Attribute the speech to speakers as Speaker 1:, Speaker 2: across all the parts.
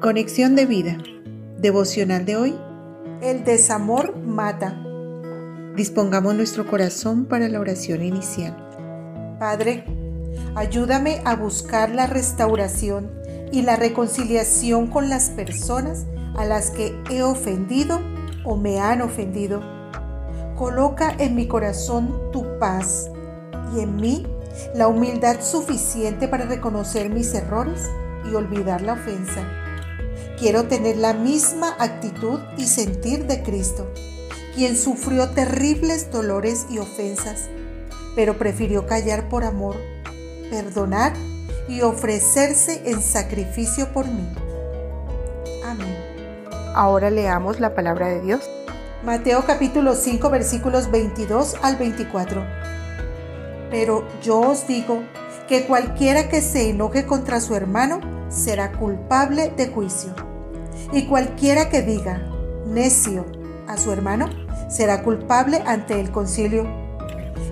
Speaker 1: Conexión de vida. Devocional de hoy.
Speaker 2: El desamor mata.
Speaker 1: Dispongamos nuestro corazón para la oración inicial.
Speaker 2: Padre, ayúdame a buscar la restauración y la reconciliación con las personas a las que he ofendido o me han ofendido. Coloca en mi corazón tu paz y en mí la humildad suficiente para reconocer mis errores y olvidar la ofensa. Quiero tener la misma actitud y sentir de Cristo, quien sufrió terribles dolores y ofensas, pero prefirió callar por amor, perdonar y ofrecerse en sacrificio por mí. Amén.
Speaker 1: Ahora leamos la palabra de Dios.
Speaker 2: Mateo capítulo 5 versículos 22 al 24. Pero yo os digo que cualquiera que se enoje contra su hermano será culpable de juicio. Y cualquiera que diga necio a su hermano será culpable ante el concilio.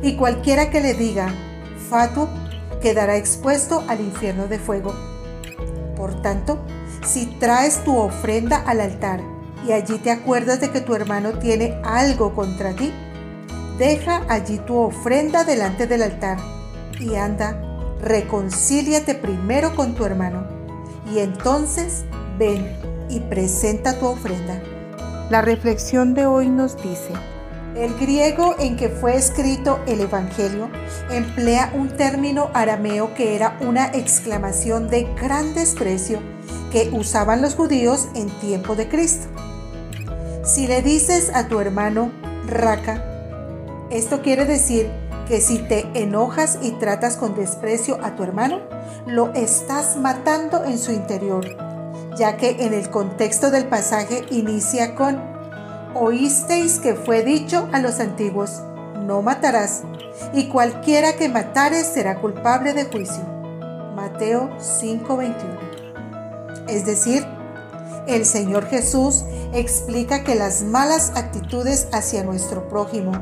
Speaker 2: Y cualquiera que le diga fatuo quedará expuesto al infierno de fuego. Por tanto, si traes tu ofrenda al altar y allí te acuerdas de que tu hermano tiene algo contra ti, deja allí tu ofrenda delante del altar y anda, reconcíliate primero con tu hermano y entonces ven y presenta tu ofrenda.
Speaker 1: La reflexión de hoy nos dice,
Speaker 2: el griego en que fue escrito el Evangelio emplea un término arameo que era una exclamación de gran desprecio que usaban los judíos en tiempo de Cristo. Si le dices a tu hermano raca, esto quiere decir que si te enojas y tratas con desprecio a tu hermano, lo estás matando en su interior, ya que en el contexto del pasaje inicia con, oísteis que fue dicho a los antiguos, no matarás, y cualquiera que matare será culpable de juicio. Mateo 5:21. Es decir, el Señor Jesús explica que las malas actitudes hacia nuestro prójimo,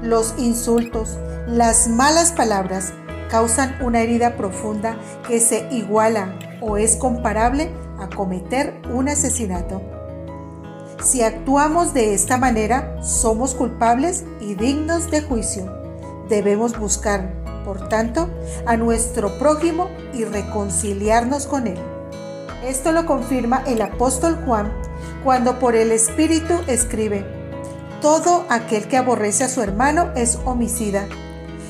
Speaker 2: los insultos, las malas palabras causan una herida profunda que se iguala o es comparable a cometer un asesinato. Si actuamos de esta manera, somos culpables y dignos de juicio. Debemos buscar, por tanto, a nuestro prójimo y reconciliarnos con él. Esto lo confirma el apóstol Juan cuando por el Espíritu escribe, todo aquel que aborrece a su hermano es homicida,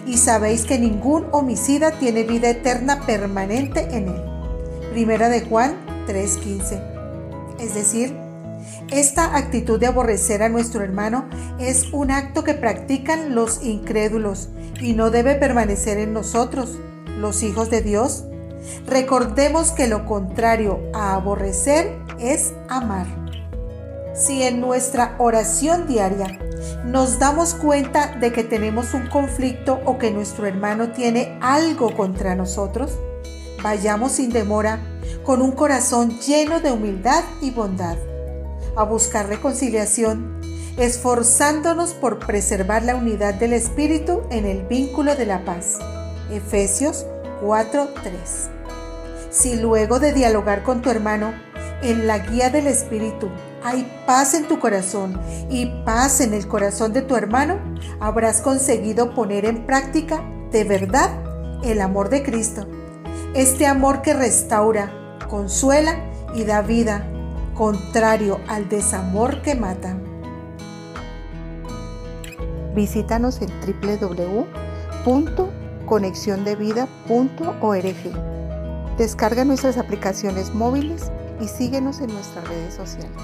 Speaker 2: y sabéis que ningún homicida tiene vida eterna permanente en él. Primera de Juan 3:15. Es decir, esta actitud de aborrecer a nuestro hermano es un acto que practican los incrédulos y no debe permanecer en nosotros, los hijos de Dios. Recordemos que lo contrario a aborrecer es amar. Si en nuestra oración diaria nos damos cuenta de que tenemos un conflicto o que nuestro hermano tiene algo contra nosotros, vayamos sin demora con un corazón lleno de humildad y bondad a buscar reconciliación, esforzándonos por preservar la unidad del Espíritu en el vínculo de la paz. Efesios 4:3. Si luego de dialogar con tu hermano, en la guía del Espíritu, hay paz en tu corazón y paz en el corazón de tu hermano, habrás conseguido poner en práctica de verdad el amor de Cristo. Este amor que restaura, consuela y da vida contrario al desamor que mata.
Speaker 1: Visítanos en www.conexiondevida.org. Descarga nuestras aplicaciones móviles y síguenos en nuestras redes sociales.